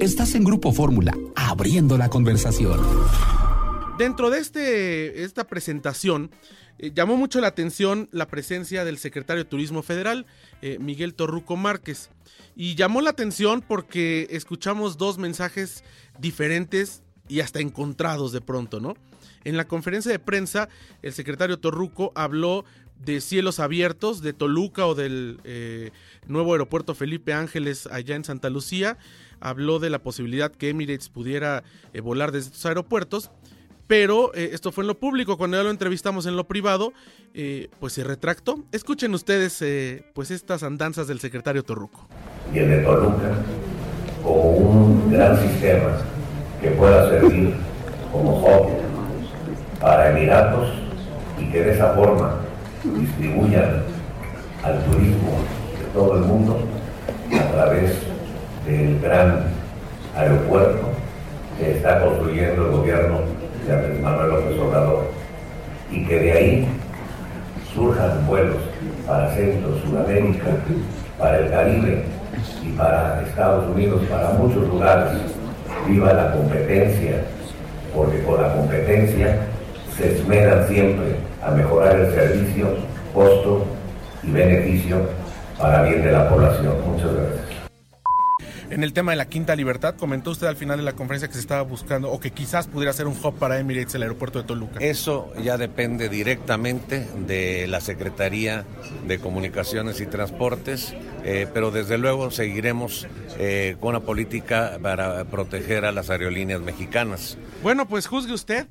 Estás en Grupo Fórmula, abriendo la conversación. Dentro de este, esta presentación, eh, llamó mucho la atención la presencia del secretario de Turismo Federal, eh, Miguel Torruco Márquez. Y llamó la atención porque escuchamos dos mensajes diferentes y hasta encontrados de pronto, ¿no? En la conferencia de prensa, el secretario Torruco habló de cielos abiertos de Toluca o del eh, nuevo aeropuerto Felipe Ángeles allá en Santa Lucía. Habló de la posibilidad que Emirates pudiera volar desde estos aeropuertos pero eh, esto fue en lo público, cuando ya lo entrevistamos en lo privado, eh, pues se retractó. Escuchen ustedes eh, pues estas andanzas del secretario Torruco. Y de Toluca como un gran sistema que pueda servir como hub para Emiratos y que de esa forma distribuyan al turismo de todo el mundo a través del gran aeropuerto que está construyendo el gobierno de Manuel López Obrador, y que de ahí surjan vuelos para Centro, Sudamérica, para el Caribe y para Estados Unidos, para muchos lugares. Viva la competencia, porque con la competencia se esmeran siempre a mejorar el servicio, costo y beneficio para bien de la población. Muchas gracias. En el tema de la quinta libertad, comentó usted al final de la conferencia que se estaba buscando o que quizás pudiera ser un hub para Emirates el aeropuerto de Toluca. Eso ya depende directamente de la Secretaría de Comunicaciones y Transportes, eh, pero desde luego seguiremos eh, con una política para proteger a las aerolíneas mexicanas. Bueno, pues juzgue usted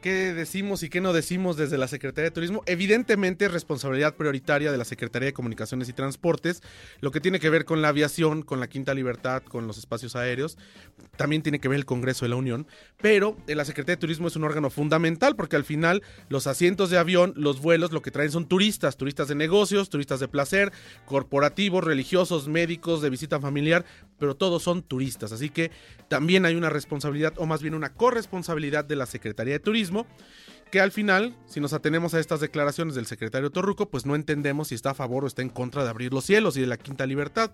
qué decimos y qué no decimos desde la Secretaría de Turismo. Evidentemente es responsabilidad prioritaria de la Secretaría de Comunicaciones y Transportes, lo que tiene que ver con la aviación, con la Quinta Libertad, con los espacios aéreos, también tiene que ver el Congreso de la Unión, pero eh, la Secretaría de Turismo es un órgano fundamental porque al final los asientos de avión, los vuelos, lo que traen son turistas, turistas de negocios, turistas de placer, corporativos, religiosos, médicos, de visita familiar, pero todos son turistas, así que también hay una responsabilidad o más bien una corresponsabilidad de la Secretaría de Turismo que al final, si nos atenemos a estas declaraciones del secretario Torruco, pues no entendemos si está a favor o está en contra de abrir los cielos y de la quinta libertad,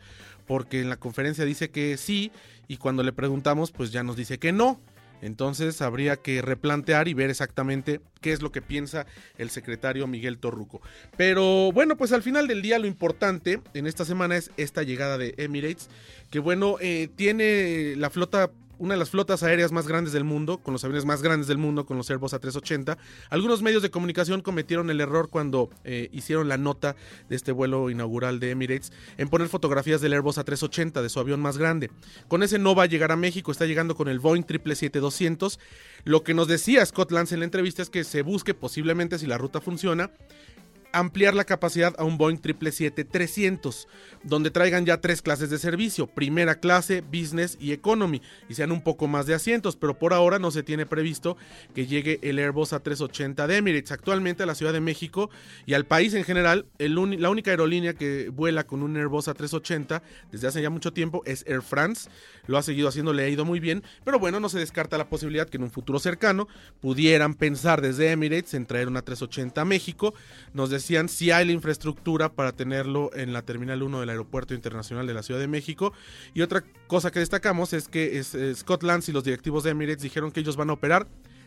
porque en la conferencia dice que sí y cuando le preguntamos, pues ya nos dice que no. Entonces habría que replantear y ver exactamente qué es lo que piensa el secretario Miguel Torruco. Pero bueno, pues al final del día lo importante en esta semana es esta llegada de Emirates, que bueno, eh, tiene la flota una de las flotas aéreas más grandes del mundo, con los aviones más grandes del mundo, con los Airbus A380. Algunos medios de comunicación cometieron el error cuando eh, hicieron la nota de este vuelo inaugural de Emirates en poner fotografías del Airbus A380, de su avión más grande. Con ese no va a llegar a México, está llegando con el Boeing 777-200. Lo que nos decía Scott Lance en la entrevista es que se busque posiblemente si la ruta funciona ampliar la capacidad a un Boeing 777-300, donde traigan ya tres clases de servicio, primera clase, business y economy, y sean un poco más de asientos, pero por ahora no se tiene previsto que llegue el Airbus A380 de Emirates. Actualmente a la Ciudad de México y al país en general, la única aerolínea que vuela con un Airbus A380 desde hace ya mucho tiempo es Air France, lo ha seguido haciendo, le ha ido muy bien, pero bueno, no se descarta la posibilidad que en un futuro cercano pudieran pensar desde Emirates en traer una 380 a México. Nos decían si hay la infraestructura para tenerlo en la Terminal 1 del Aeropuerto Internacional de la Ciudad de México. Y otra cosa que destacamos es que es, Scott Lance y los directivos de Emirates dijeron que ellos van a operar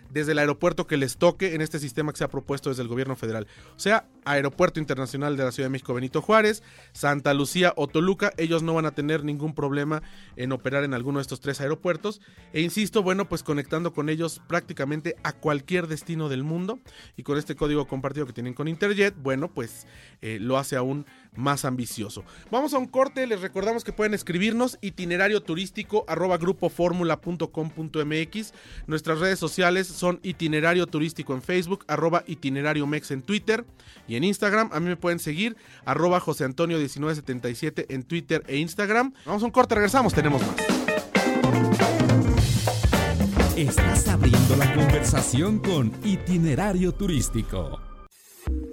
desde el aeropuerto que les toque en este sistema que se ha propuesto desde el gobierno federal. O sea, Aeropuerto Internacional de la Ciudad de México Benito Juárez, Santa Lucía o Toluca, ellos no van a tener ningún problema en operar en alguno de estos tres aeropuertos. E insisto, bueno, pues conectando con ellos prácticamente a cualquier destino del mundo y con este código compartido que tienen con Interjet, bueno, pues eh, lo hace aún más ambicioso. Vamos a un corte, les recordamos que pueden escribirnos itinerario turístico arroba grupoformula.com.mx. Nuestras redes sociales son itinerario turístico en Facebook, arroba itinerario mex en Twitter y en Instagram. A mí me pueden seguir arroba José Antonio 1977 en Twitter e Instagram. Vamos a un corte, regresamos, tenemos más. Estás abriendo la conversación con itinerario turístico.